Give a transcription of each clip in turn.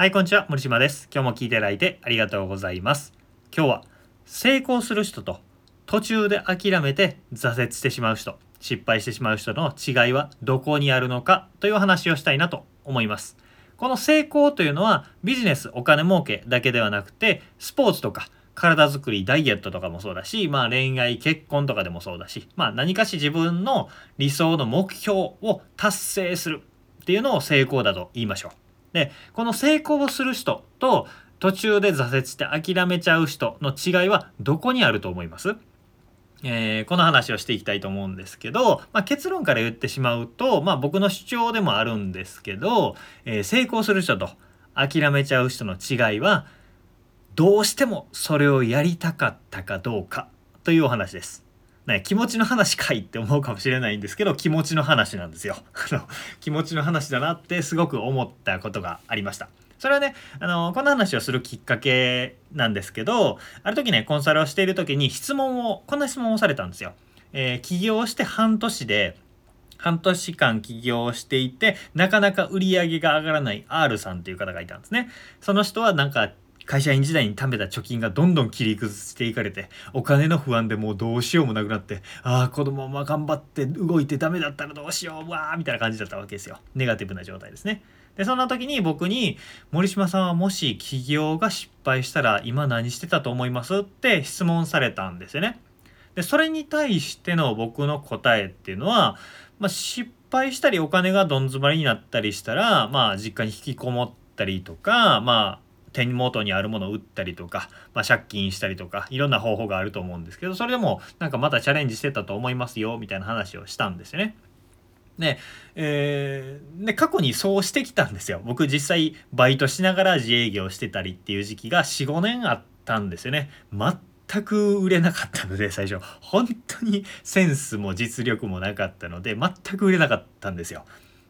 はい、こんにちは。森島です。今日も聞いていただいてありがとうございます。今日は成功する人と途中で諦めて挫折してしまう人、失敗してしまう人の違いはどこにあるのかという話をしたいなと思います。この成功というのはビジネス、お金儲けだけではなくて、スポーツとか体づくり、ダイエットとかもそうだし、まあ恋愛、結婚とかでもそうだし、まあ何かし自分の理想の目標を達成するっていうのを成功だと言いましょう。で、この成功をする人と途中で挫折して諦めちゃう人の違いはどこにあると思います？えー、この話をしていきたいと思うんですけど、まあ、結論から言ってしまうと、まあ、僕の主張でもあるんですけど、えー、成功する人と諦めちゃう人の違いはどうしてもそれをやりたかったかどうかというお話です。ね、気持ちの話かいって思うかもしれないんですけど気持ちの話なんですよ。気持ちの話だなってすごく思ったことがありました。それはね、あの、この話をするきっかけなんですけど、ある時ね、コンサルをしている時に質問を、こんな質問をされたんですよ。えー、起業して半年で、半年間起業していて、なかなか売り上げが上がらない R さんっていう方がいたんですね。その人はなんか会社員時代に貯めた貯金がどんどん切り崩していかれて、お金の不安でもうどうしようもなくなって、ああ、子供も頑張って動いてダメだったらどうしよう、わーみたいな感じだったわけですよ。ネガティブな状態ですね。で、そんな時に僕に、森島さんはもし起業が失敗したら今何してたと思いますって質問されたんですよね。で、それに対しての僕の答えっていうのは、まあ、失敗したりお金がどん詰まりになったりしたら、まあ、実家に引きこもったりとか、まあ、手元にあるものを売ったりとか、まあ、借金したりとかいろんな方法があると思うんですけどそれでもなんかまたチャレンジしてたと思いますよみたいな話をしたんですよね。ねえー、で過去にそうしてきたんですよ。僕実際バイトしながら自営業してたりっていう時期が45年あったんですよね。全く売れなかったので最初。本当にセンスも実力もなかったので全く売れなかったんですよ。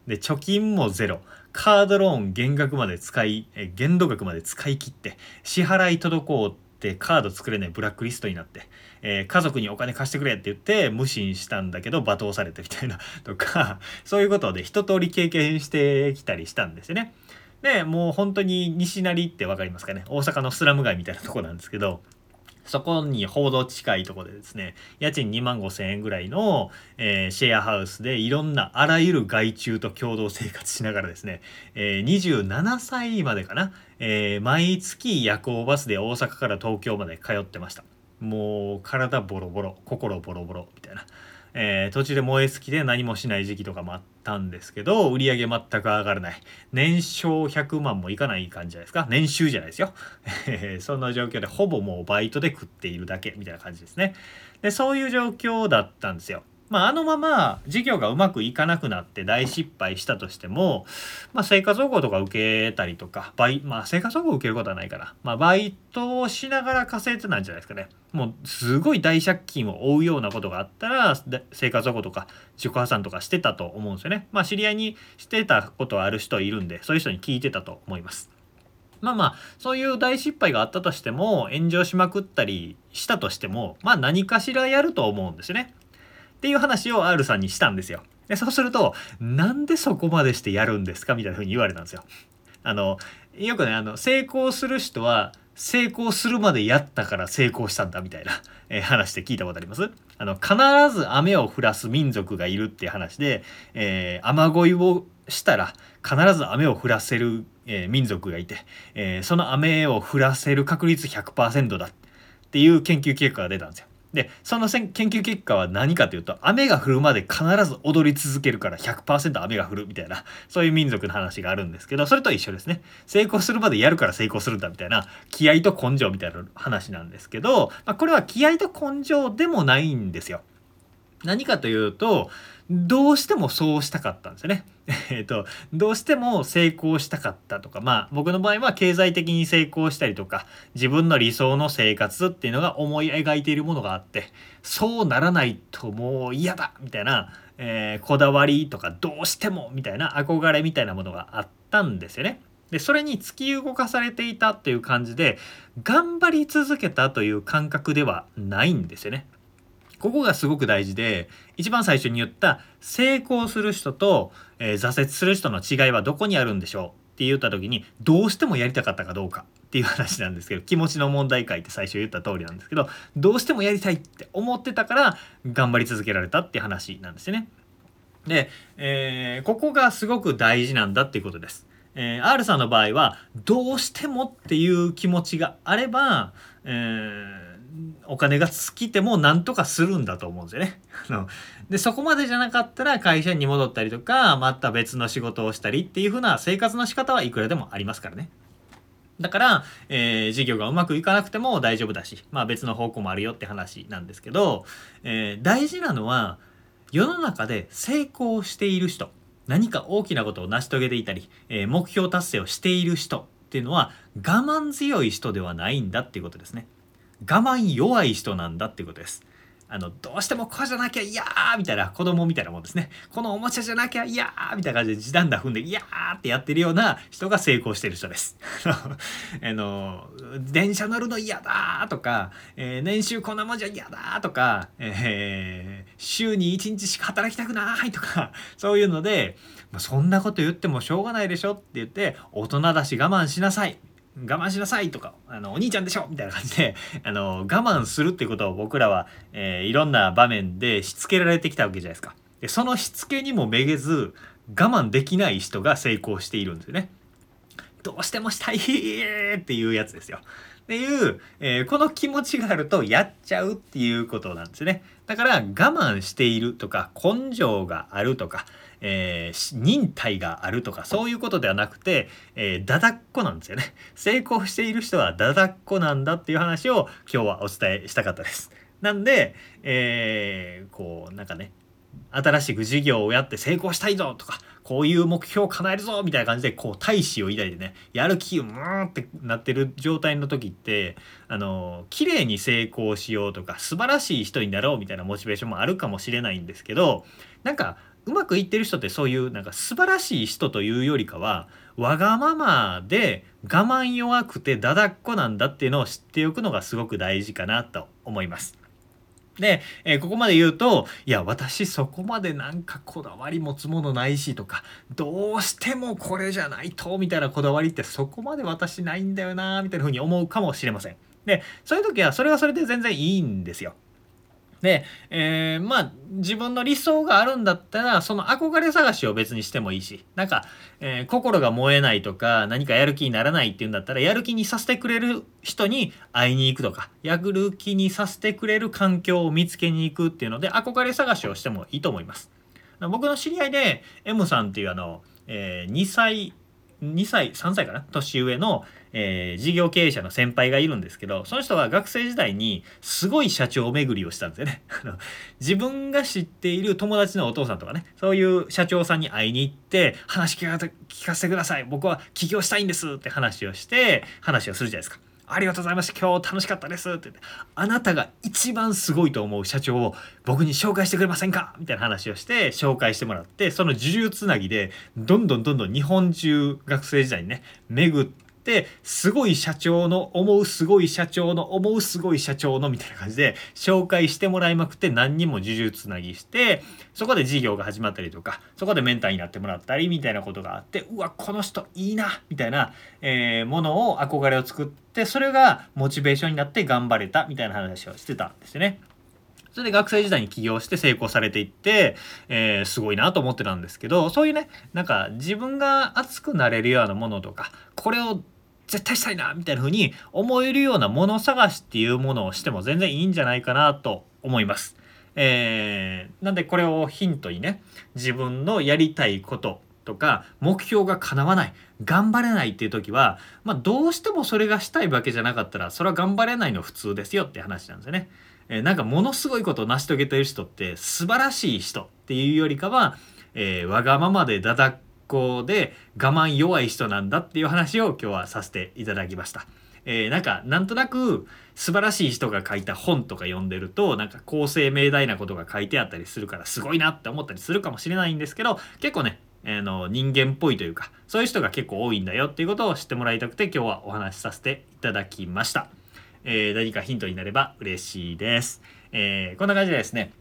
で貯金もゼロ。カードローン減額まで使いえ限度額まで使い切って支払い滞ってカード作れないブラックリストになってえー、家族にお金貸してくれって言って無心したんだけど罵倒されてみたいな とかそういうことで一通り経験してきたりしたんですよね。でもう本当に西成って分かりますかね？大阪のスラム街みたいなとこなんですけどそこに報道近いとこでですね、家賃2万5千円ぐらいの、えー、シェアハウスでいろんなあらゆる害虫と共同生活しながらですね、えー、27歳までかな、えー、毎月夜行バスで大阪から東京まで通ってました。もう体ボロボロ心ボロボロみたいな、えー、途中で燃え尽きで何もしない時期とかもあったんですけど売り上げ全く上がらない。年商100万もいかない感じじゃないですか。年収じゃないですよ。そんな状況でほぼもうバイトで食っているだけみたいな感じですね。でそういう状況だったんですよ。まあ、あのまま事業がうまくいかなくなって大失敗したとしても、まあ、生活保護とか受けたりとか、バイ、まあ、生活保護受けることはないから、まあ、バイトをしながら稼いでたんじゃないですかね。もう、すごい大借金を負うようなことがあったら、生活保護とか自己破産とかしてたと思うんですよね。まあ、知り合いにしてたことはある人いるんで、そういう人に聞いてたと思います。まあまあ、そういう大失敗があったとしても、炎上しまくったりしたとしても、まあ何かしらやると思うんですよね。っていう話を R さんにしたんですよ。でそうすると、なんでそこまでしてやるんですかみたいな風に言われたんですよ。あの、よくね、あの、成功する人は、成功するまでやったから成功したんだみたいな、えー、話で聞いたことあります？あの、必ず雨を降らす民族がいるっていう話で、えー、雨乞いをしたら必ず雨を降らせる、えー、民族がいて、えその雨を降らせる確率100%だっていう研究結果が出たんですよ。でその研究結果は何かというと雨が降るまで必ず踊り続けるから100%雨が降るみたいなそういう民族の話があるんですけどそれと一緒ですね成功するまでやるから成功するんだみたいな気合と根性みたいな話なんですけど、まあ、これは気合と根性でもないんですよ。何かというとどうしてもそうしたかったんですよね。えっと、どうしても成功したかったとか、まあ僕の場合は経済的に成功したりとか、自分の理想の生活っていうのが思い描いているものがあって、そうならないともう嫌だみたいな、えー、こだわりとかどうしてもみたいな憧れみたいなものがあったんですよね。で、それに突き動かされていたっていう感じで、頑張り続けたという感覚ではないんですよね。ここがすごく大事で一番最初に言った成功する人と、えー、挫折する人の違いはどこにあるんでしょう？って言った時にどうしてもやりたかったかどうか？っていう話なんですけど気持ちの問題解って最初言った通りなんですけどどうしてもやりたいって思ってたから頑張り続けられたって話なんですよね。で、えー、ここがすごく大事なんだっていうことです。えー、R さんの場合はどうしてもっていう気持ちがあれば、えーお金が尽きてもなんとかするんだと思うんですよね。でそこまでじゃなかったら会社に戻ったりとかまた別の仕事をしたりっていう風な生活の仕方はいくらでもありますからね。だから、えー、事業がうまくいかなくても大丈夫だし、まあ別の方向もあるよって話なんですけど、えー、大事なのは世の中で成功している人、何か大きなことを成し遂げていたり、えー、目標達成をしている人っていうのは我慢強い人ではないんだっていうことですね。我慢弱い人なんだっていうことです。あの、どうしてもこうじゃなきゃ嫌みたいな子供みたいなもんですね。このおもちゃじゃなきゃ嫌みたいな感じで時短だ踏んで嫌ってやってるような人が成功してる人です。あの、電車乗るの嫌だとか、えー、年収こんなもんじゃ嫌だとか、えー、週に1日しか働きたくないとか、そういうので、そんなこと言ってもしょうがないでしょって言って、大人だし我慢しなさい。我慢しなさいとか、あの、お兄ちゃんでしょみたいな感じで、あの、我慢するってことを僕らは、えー、いろんな場面でしつけられてきたわけじゃないですか。で、そのしつけにもめげず、我慢できない人が成功しているんですよね。どうしてもしたいっていうやつですよ。っていう、えー、この気持ちがあるとやっちゃうっていうことなんですね。だから我慢しているとか根性があるとか、えー、忍耐があるとかそういうことではなくて、えー、だだっこなんですよね。成功している人はだだっこなんだっていう話を今日はお伝えしたかったです。なんで、えー、こうなんかね新しく事業をやって成功したいぞとかこういう目標を叶えるぞみたいな感じでこう大志を抱いてねやる気をムーってなってる状態の時ってあの綺麗に成功しようとか素晴らしい人になろうみたいなモチベーションもあるかもしれないんですけどなんかうまくいってる人ってそういうなんか素晴らしい人というよりかはわがままで我慢弱くてだだっこなんだっていうのを知っておくのがすごく大事かなと思います。で、えー、ここまで言うと、いや、私そこまでなんかこだわり持つものないしとか、どうしてもこれじゃないと、みたいなこだわりってそこまで私ないんだよな、みたいな風に思うかもしれません。で、そういう時はそれはそれで全然いいんですよ。で、えー、まあ自分の理想があるんだったらその憧れ探しを別にしてもいいしなんか、えー、心が燃えないとか何かやる気にならないっていうんだったらやる気にさせてくれる人に会いに行くとかやる気にさせてくれる環境を見つけに行くっていうので憧れ探しをしてもいいと思います。僕の知り合いで M さんっていうあの、えー、2歳2歳3歳かな？年上の、えー、事業経営者の先輩がいるんですけどその人は学生時代にすごい社長巡りをしたんですよね。自分が知っている友達のお父さんとかねそういう社長さんに会いに行って話聞かせてください。僕は起業したいんですって話をして話をするじゃないですか。ありがとうございました。今日楽しかったですって言って、あなたが一番すごいと思う社長を僕に紹介してくれませんか？みたいな話をして紹介してもらって、その呪術つなぎで、どんどんどんどん日本中学生時代にね、巡、ってすごい社長の思うすごい社長の思うすごい社長のみたいな感じで紹介してもらいまくって何人も受注つなぎしてそこで事業が始まったりとかそこでメンターになってもらったりみたいなことがあってうわこの人いいなみたいな、えー、ものを憧れを作ってそれがモチベーションになって頑張れたみたいな話をしてたんですよね。それで学生時代に起業して成功されていって、えー、すごいなと思ってたんですけど、そういうね、なんか自分が熱くなれるようなものとか、これを絶対したいなみたいな風に思えるようなもの探しっていうものをしても全然いいんじゃないかなと思います。えー、なんでこれをヒントにね自分のやりたいこととか目標が叶わない頑張れないっていう時は、まあ、どうしてもそれがしたいわけじゃなかったらそれは頑張れないの普通ですよって話なんですよね。えー、なんかものすごいことを成し遂げてる人って素晴らしい人っていうよりかは、えー、わがままでだだっこで我慢弱い人なんだっていう話を今日はさせていただきました。えー、なんかなんとなく素晴らしい人が書いた本とか読んでるとなんか公正明大なことが書いてあったりするからすごいなって思ったりするかもしれないんですけど結構ねあの人間っぽいというかそういう人が結構多いんだよっていうことを知ってもらいたくて今日はお話しさせていただきました。えー、何かヒントになれば嬉しいです。えー、こんな感じでですね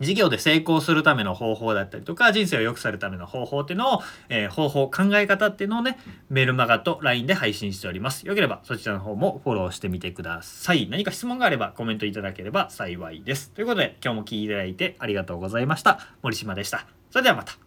事業で成功するための方法だったりとか人生を良くするための方法っていうのを、えー、方法考え方っていうのをねメルマガと LINE で配信しております。よければそちらの方もフォローしてみてください。何か質問があればコメントいただければ幸いです。ということで今日も聞いていただいてありがとうございました。森島でした。それではまた